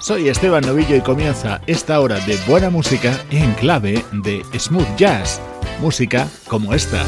Soy Esteban Novillo y comienza esta hora de buena música en clave de smooth jazz, música como esta.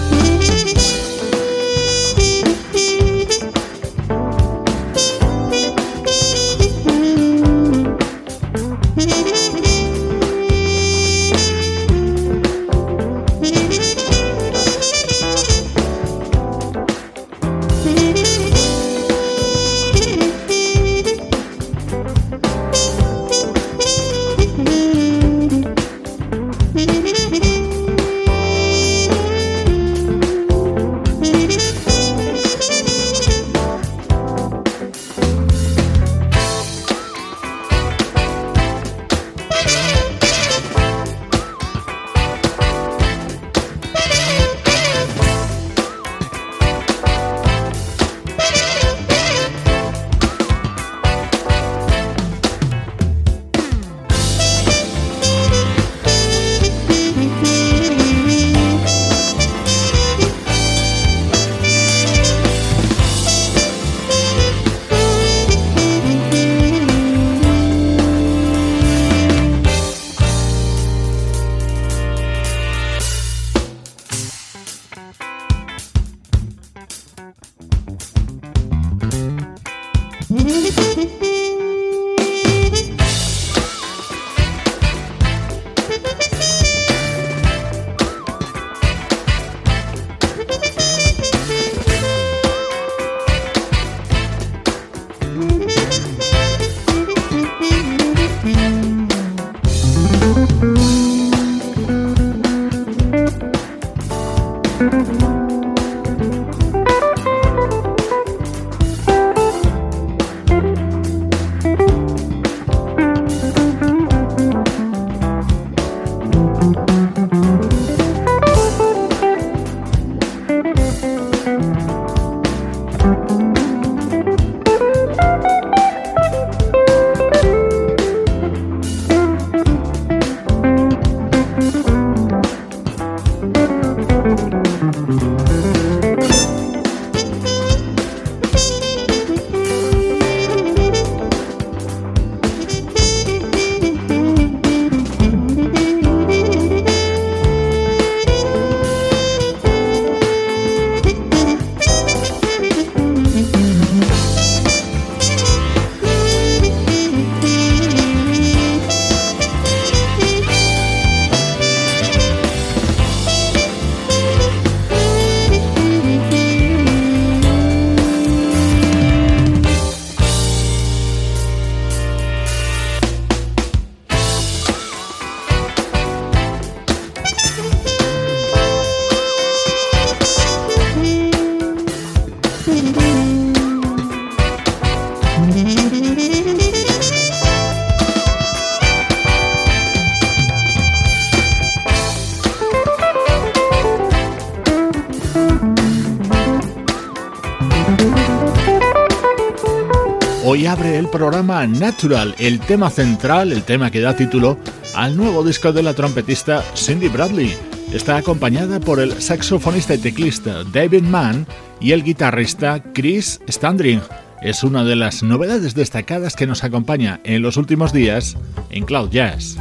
Programa Natural, el tema central, el tema que da título al nuevo disco de la trompetista Cindy Bradley. Está acompañada por el saxofonista y teclista David Mann y el guitarrista Chris Standring. Es una de las novedades destacadas que nos acompaña en los últimos días en Cloud Jazz.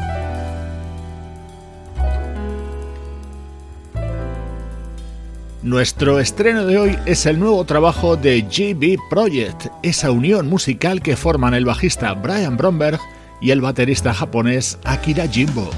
Nuestro estreno de hoy es el nuevo trabajo de GB Project, esa unión musical que forman el bajista Brian Bromberg y el baterista japonés Akira Jimbo.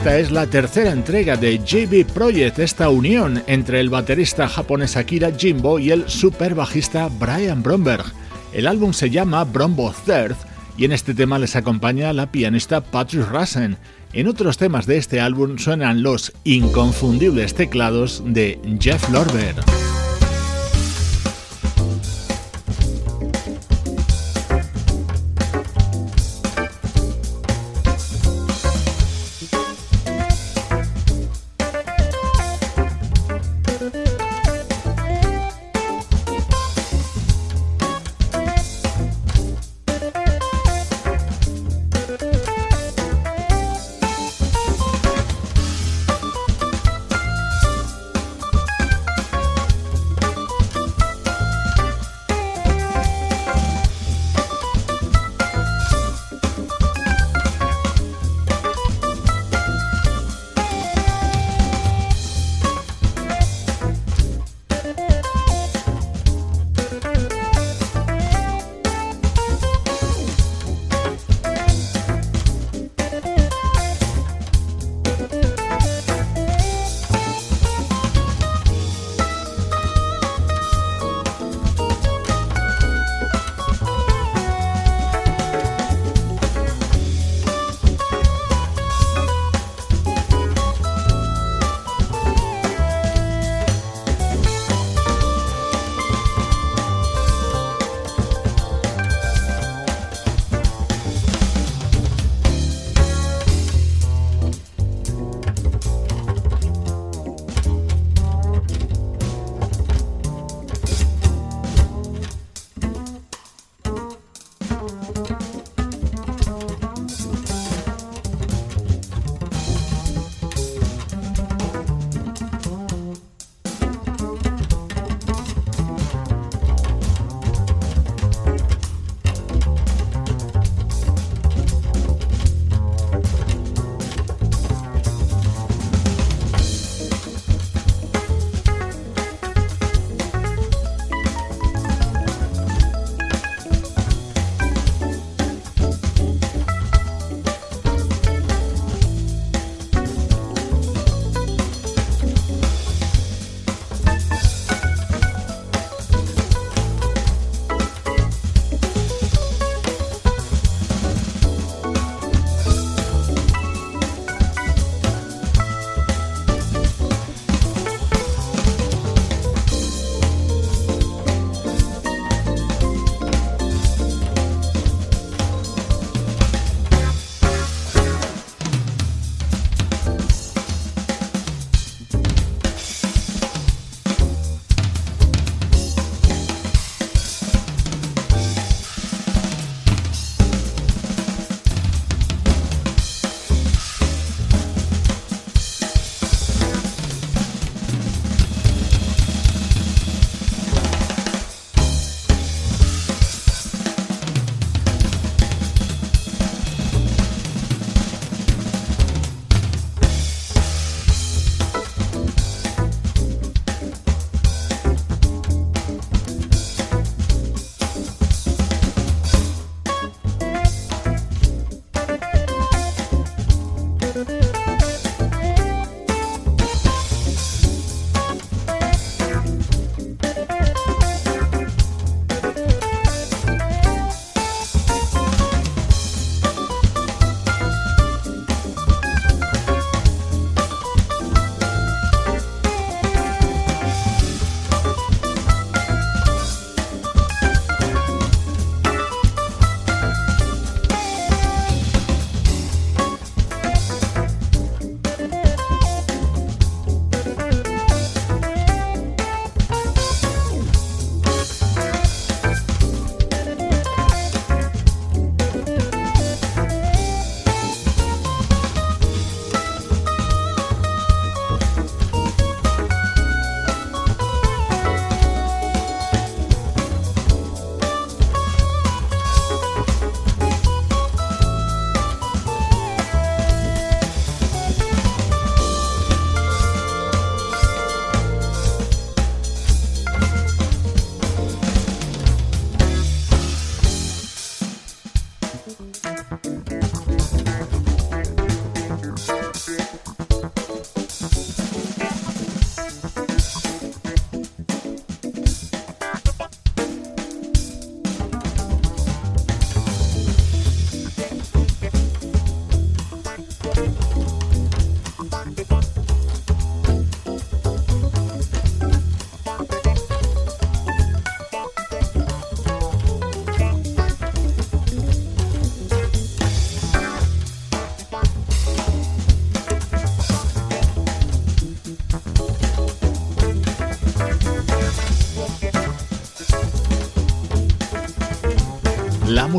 Esta es la tercera entrega de JB Project, esta unión entre el baterista japonés Akira Jimbo y el super bajista Brian Bromberg. El álbum se llama Brombo Third y en este tema les acompaña la pianista Patrick Rassen. En otros temas de este álbum suenan los inconfundibles teclados de Jeff Lorber.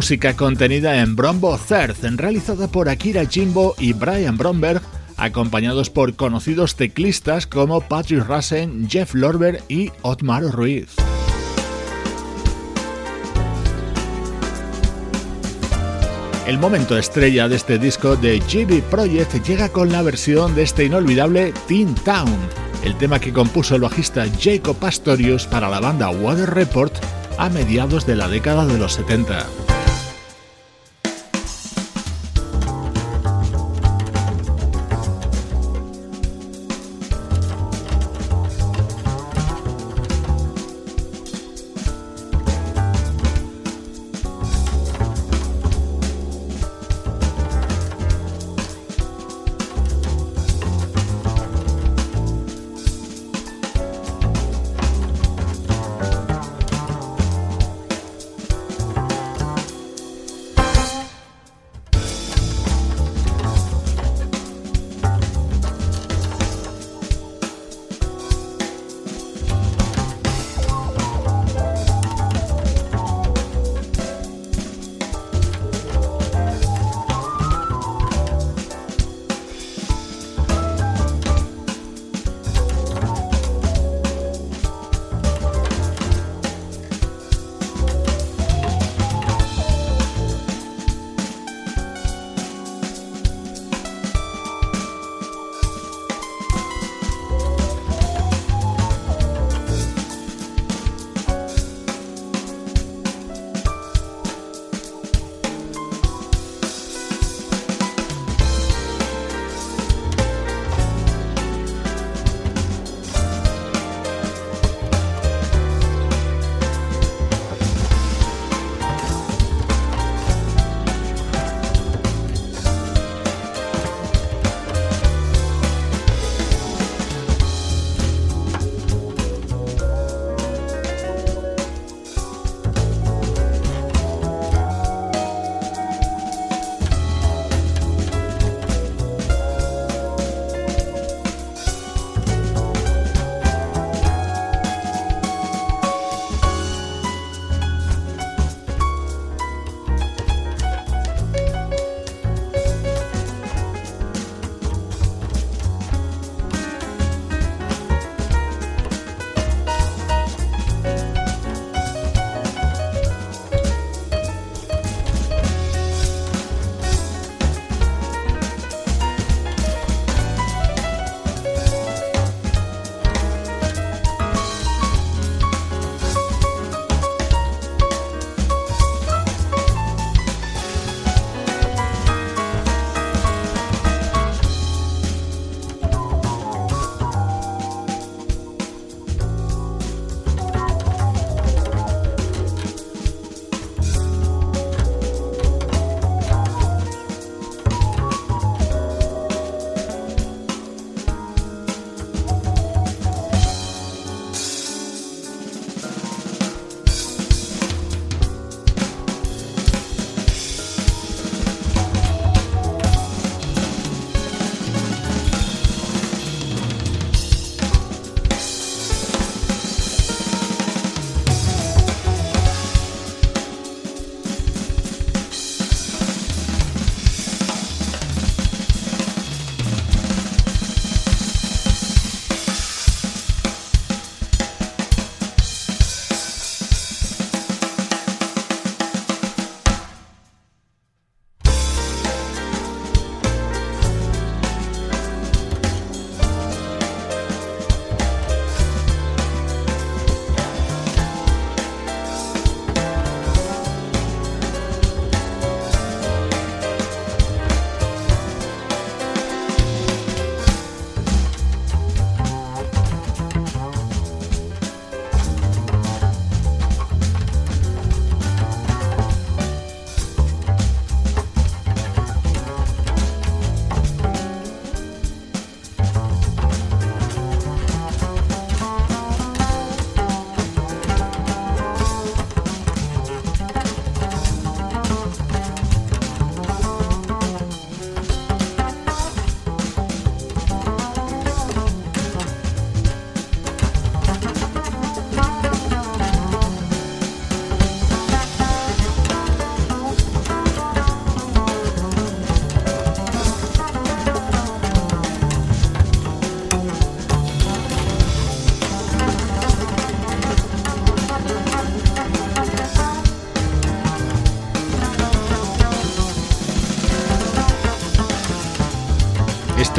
Música contenida en Brombo Third, realizada por Akira Jimbo y Brian Bromberg, acompañados por conocidos teclistas como Patrick Rassen, Jeff Lorber y Otmar Ruiz. El momento estrella de este disco de GB Project llega con la versión de este inolvidable Teen Town, el tema que compuso el bajista Jacob Pastorius para la banda Water Report a mediados de la década de los 70.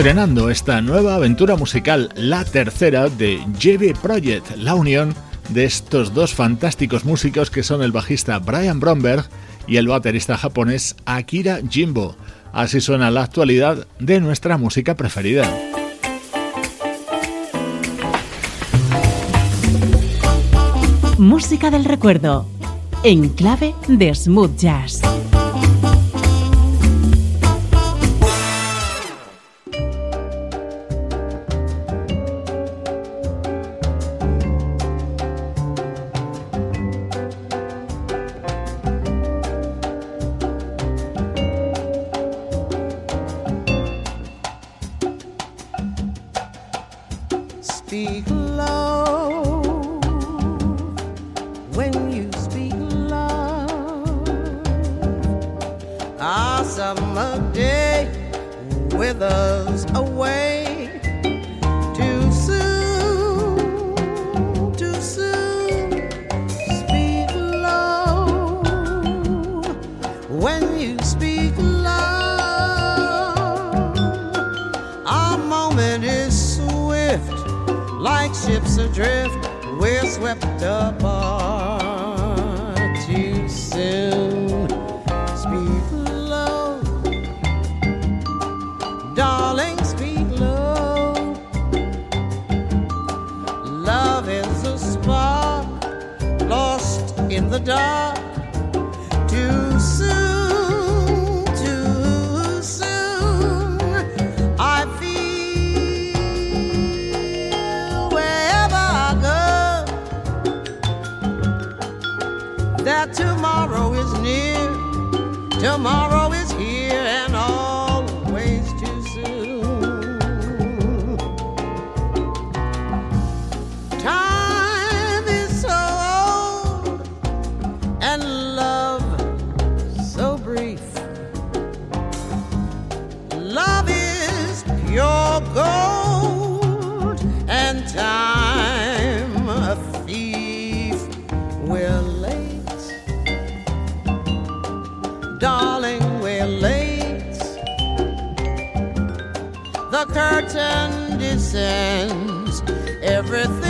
estrenando esta nueva aventura musical, la tercera de JB Project, la unión de estos dos fantásticos músicos que son el bajista Brian Bromberg y el baterista japonés Akira Jimbo. Así suena la actualidad de nuestra música preferida. Música del recuerdo, en clave de smooth jazz. we're swept up. lessons, everything.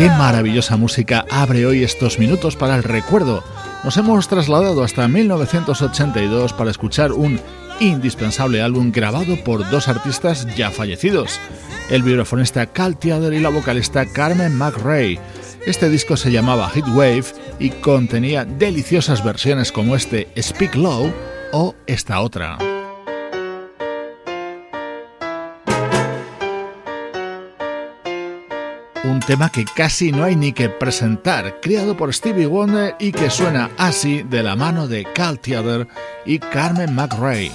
Qué maravillosa música abre hoy estos minutos para el recuerdo. Nos hemos trasladado hasta 1982 para escuchar un indispensable álbum grabado por dos artistas ya fallecidos, el vibrafonista Cal Theater y la vocalista Carmen McRae. Este disco se llamaba Heatwave y contenía deliciosas versiones como este Speak Low o esta otra. Un tema que casi no hay ni que presentar, creado por Stevie Wonder y que suena así de la mano de Cal Theodore y Carmen McRae.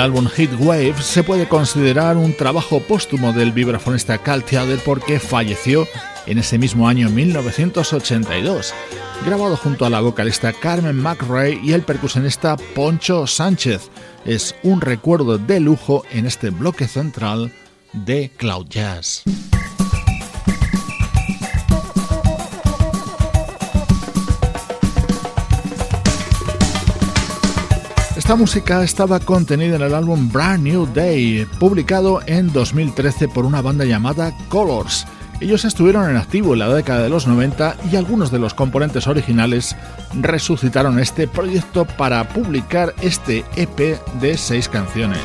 Álbum Hit Wave se puede considerar un trabajo póstumo del vibrafonista Cal Theodore porque falleció en ese mismo año 1982, grabado junto a la vocalista Carmen McRae y el percusionista Poncho Sánchez. Es un recuerdo de lujo en este bloque central de Cloud Jazz. Esta música estaba contenida en el álbum Brand New Day, publicado en 2013 por una banda llamada Colors. Ellos estuvieron en activo en la década de los 90 y algunos de los componentes originales resucitaron este proyecto para publicar este EP de seis canciones.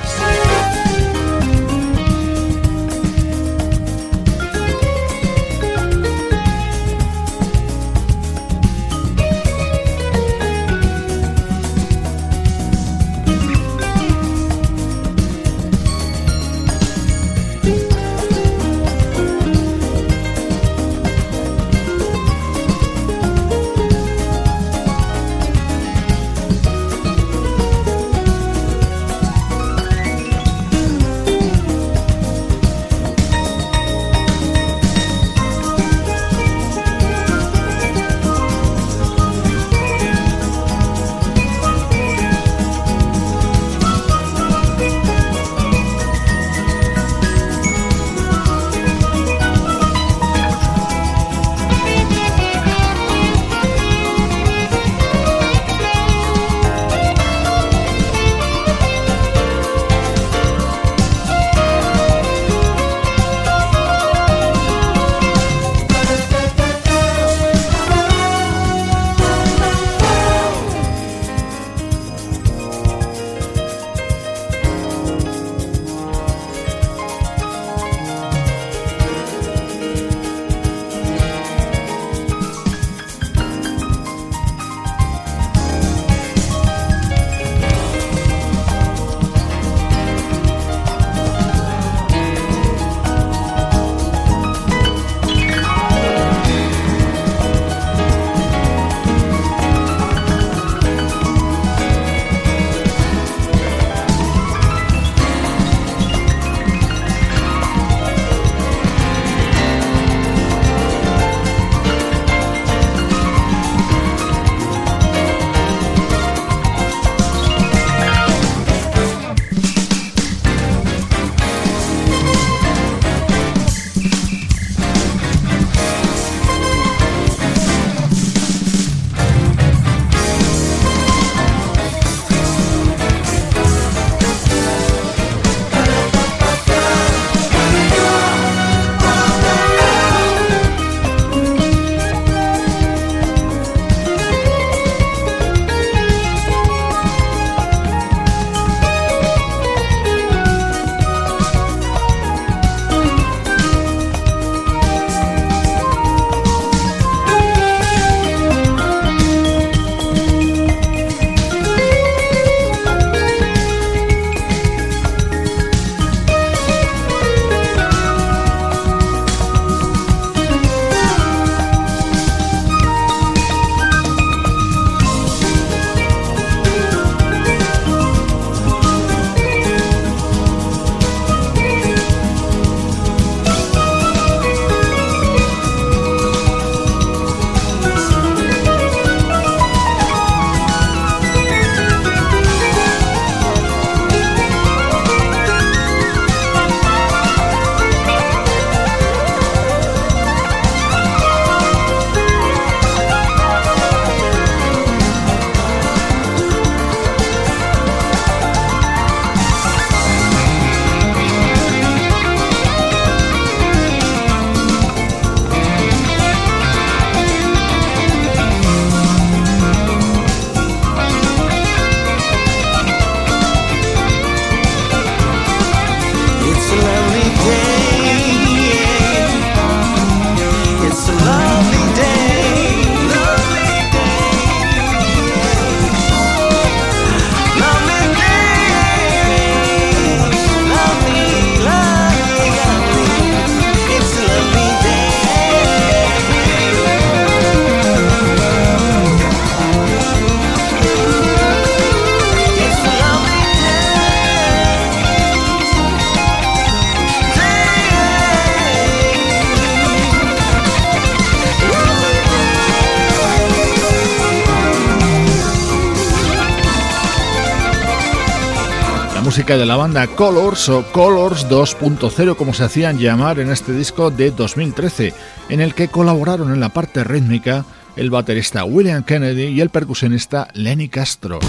De la banda Colors o Colors 2.0 como se hacían llamar en este disco de 2013, en el que colaboraron en la parte rítmica el baterista William Kennedy y el percusionista Lenny Castro.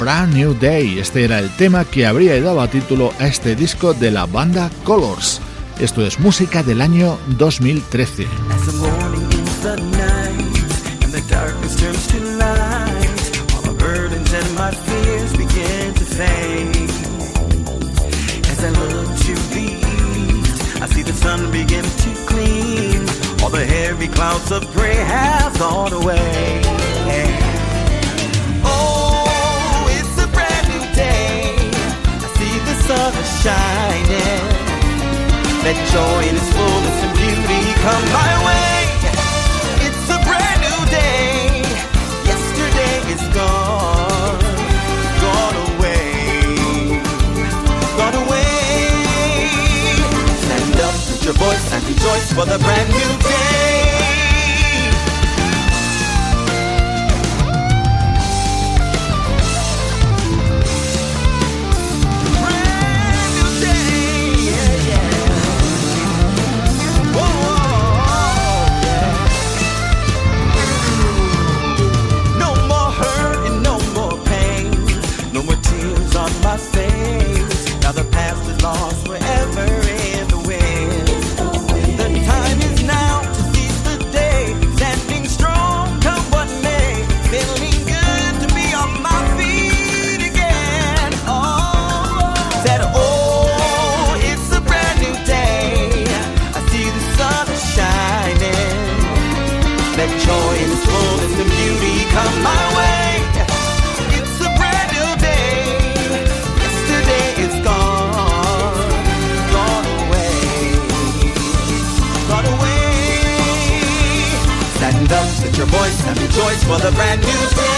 Brand New Day. Este era el tema que habría dado título a este disco de la banda Colors. Esto es música del año 2013. I see the sun begin to clean. All the heavy clouds of. Oh, the sun is shining. Let joy in its fullness and beauty come my way. It's a brand new day. Yesterday is gone, gone away, gone away. Stand up, put your voice and rejoice for the brand new day. For the brand new day.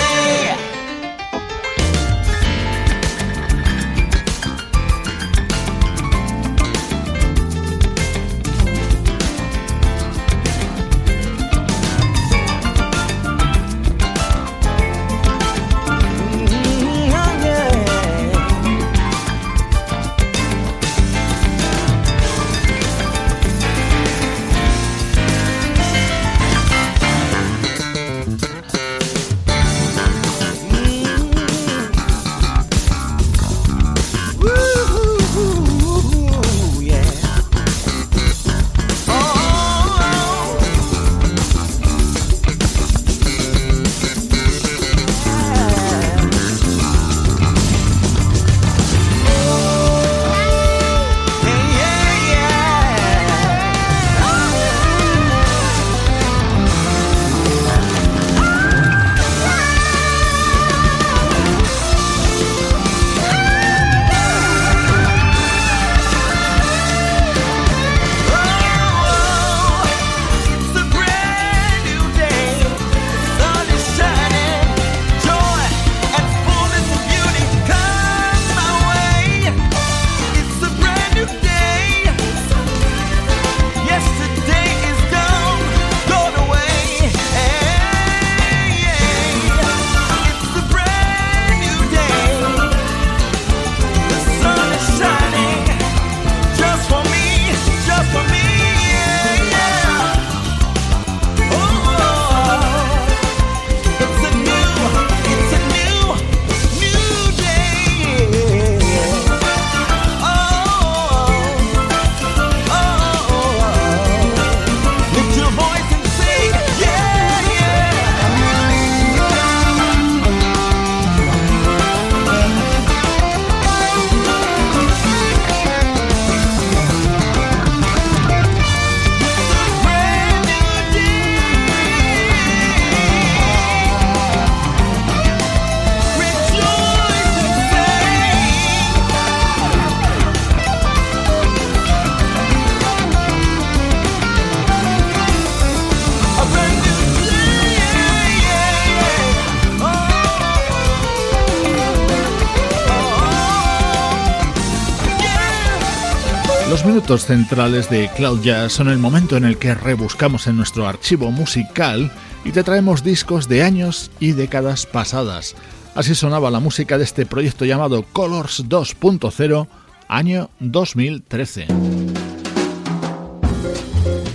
Minutos centrales de Cloud Jazz son el momento en el que rebuscamos en nuestro archivo musical y te traemos discos de años y décadas pasadas. Así sonaba la música de este proyecto llamado Colors 2.0, año 2013.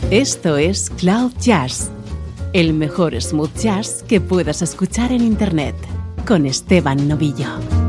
Esto es Cloud Jazz, el mejor smooth jazz que puedas escuchar en Internet, con Esteban Novillo.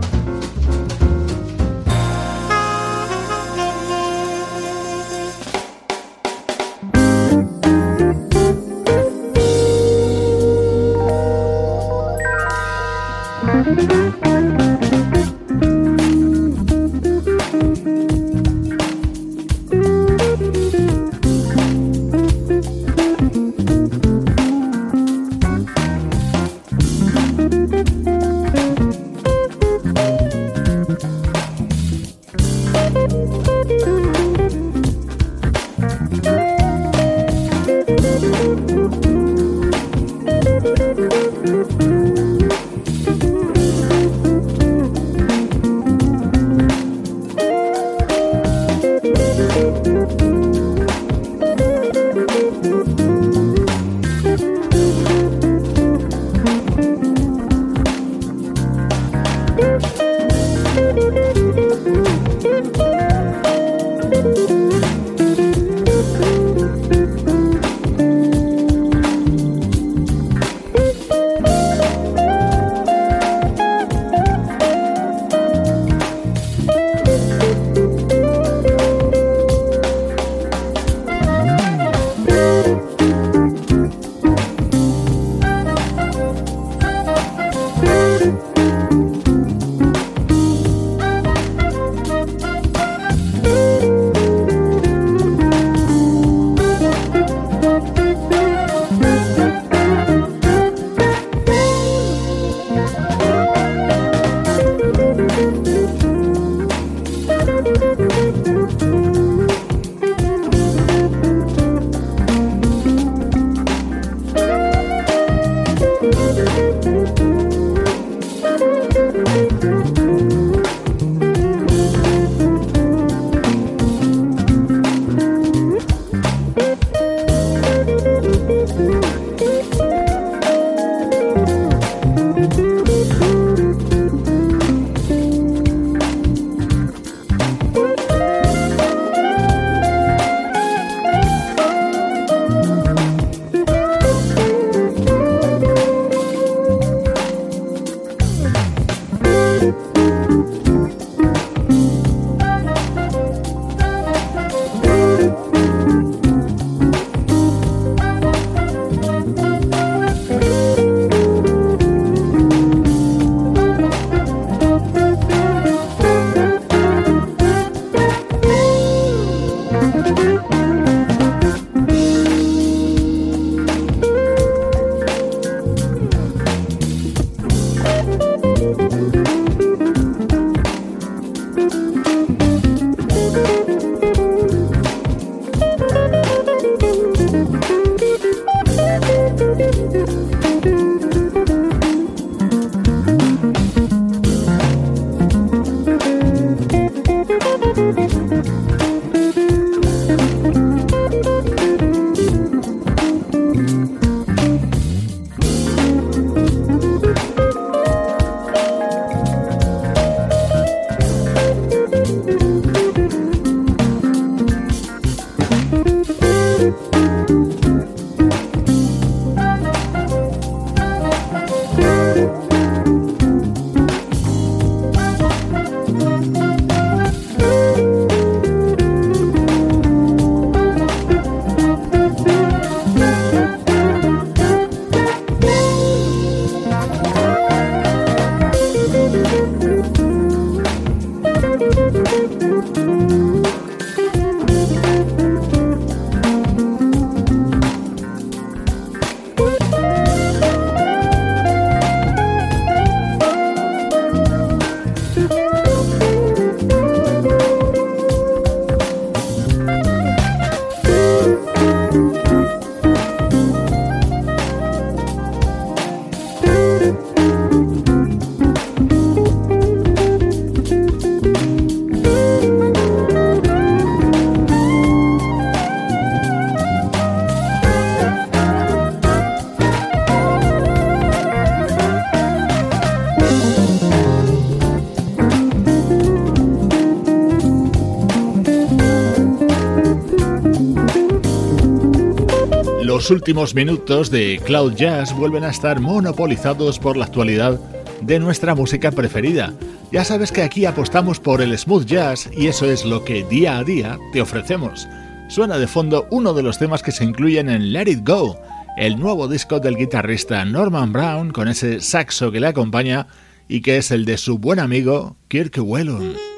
Los últimos minutos de Cloud Jazz vuelven a estar monopolizados por la actualidad de nuestra música preferida. Ya sabes que aquí apostamos por el smooth jazz y eso es lo que día a día te ofrecemos. Suena de fondo uno de los temas que se incluyen en Let It Go, el nuevo disco del guitarrista Norman Brown con ese saxo que le acompaña y que es el de su buen amigo Kirk Whelan.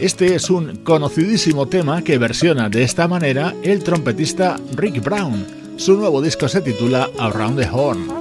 Este es un conocidísimo tema que versiona de esta manera el trompetista Rick Brown. Su nuevo disco se titula Around the Horn.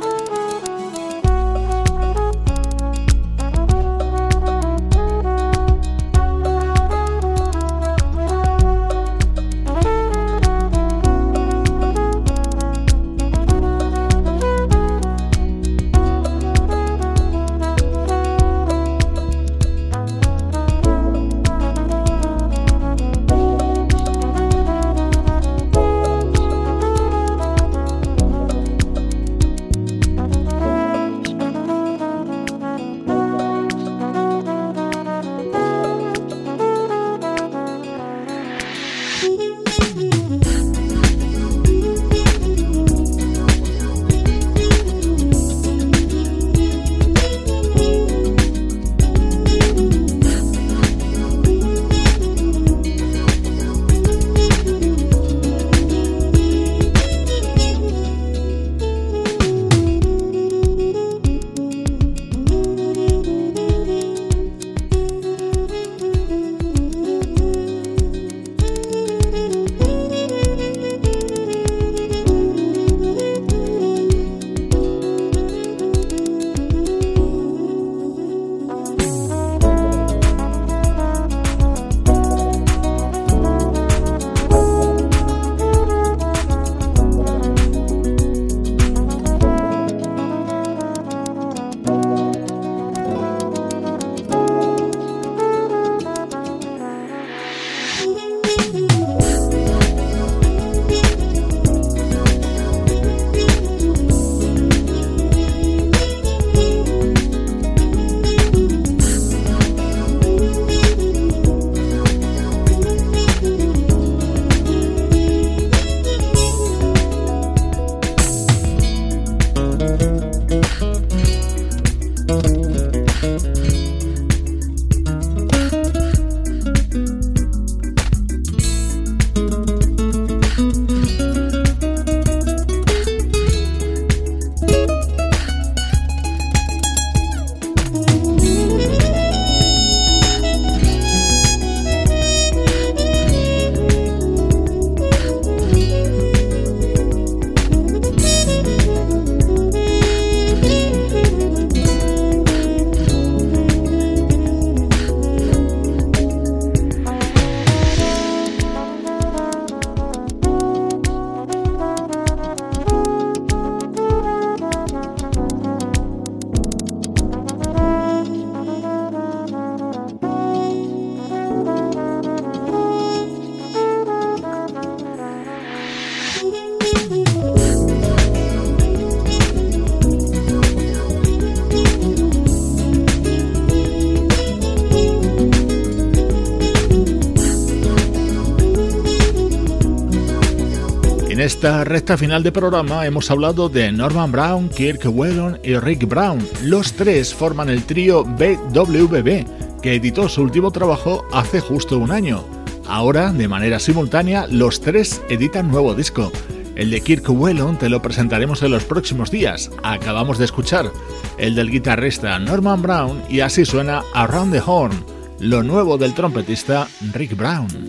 Esta recta final de programa hemos hablado de Norman Brown, Kirk Whelan y Rick Brown. Los tres forman el trío BWB, que editó su último trabajo hace justo un año. Ahora, de manera simultánea, los tres editan nuevo disco. El de Kirk Whelan te lo presentaremos en los próximos días. Acabamos de escuchar el del guitarrista Norman Brown y así suena Around the Horn, lo nuevo del trompetista Rick Brown.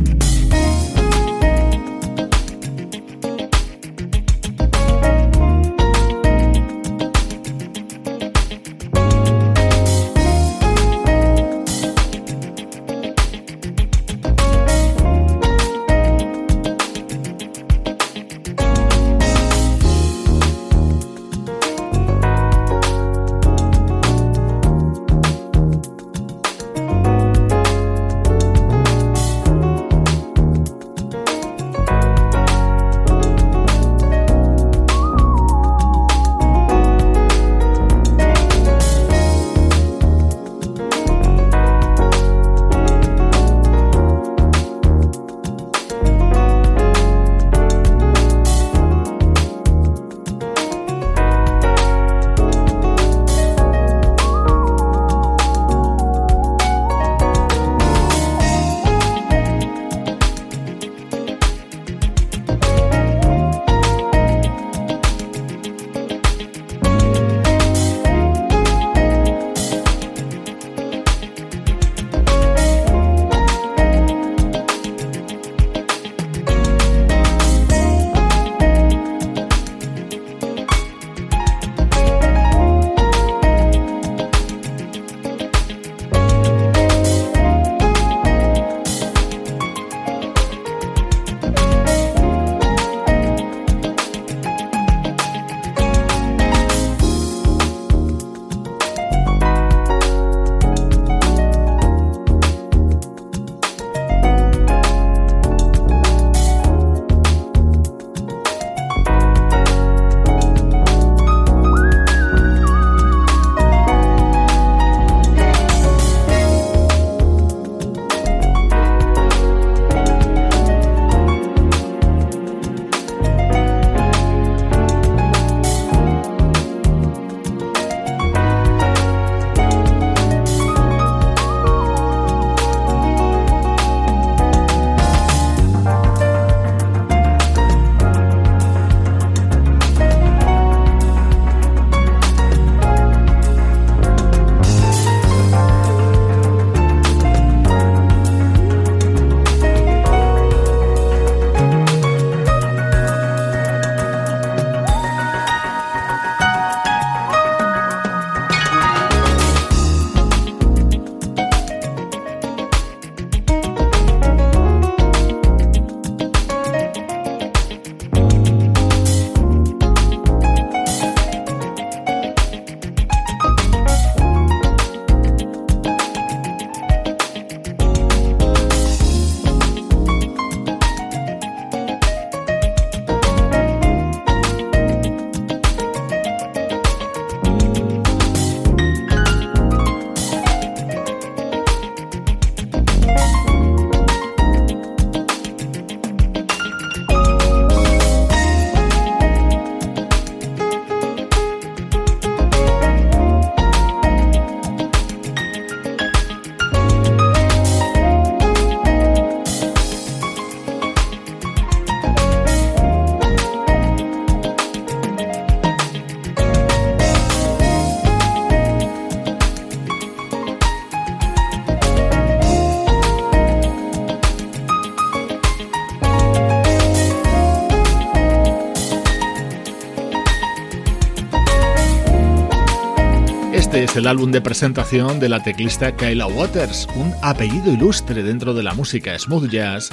Es el álbum de presentación de la teclista Kyla Waters, un apellido ilustre dentro de la música smooth jazz,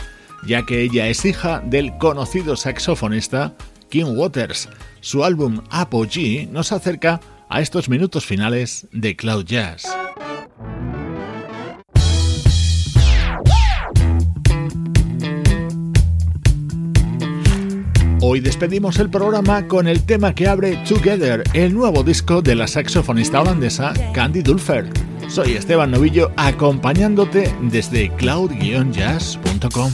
ya que ella es hija del conocido saxofonista Kim Waters. Su álbum Apogee nos acerca a estos minutos finales de Cloud Jazz. Hoy despedimos el programa con el tema que abre Together, el nuevo disco de la saxofonista holandesa Candy Dulfer. Soy Esteban Novillo acompañándote desde cloud-jazz.com.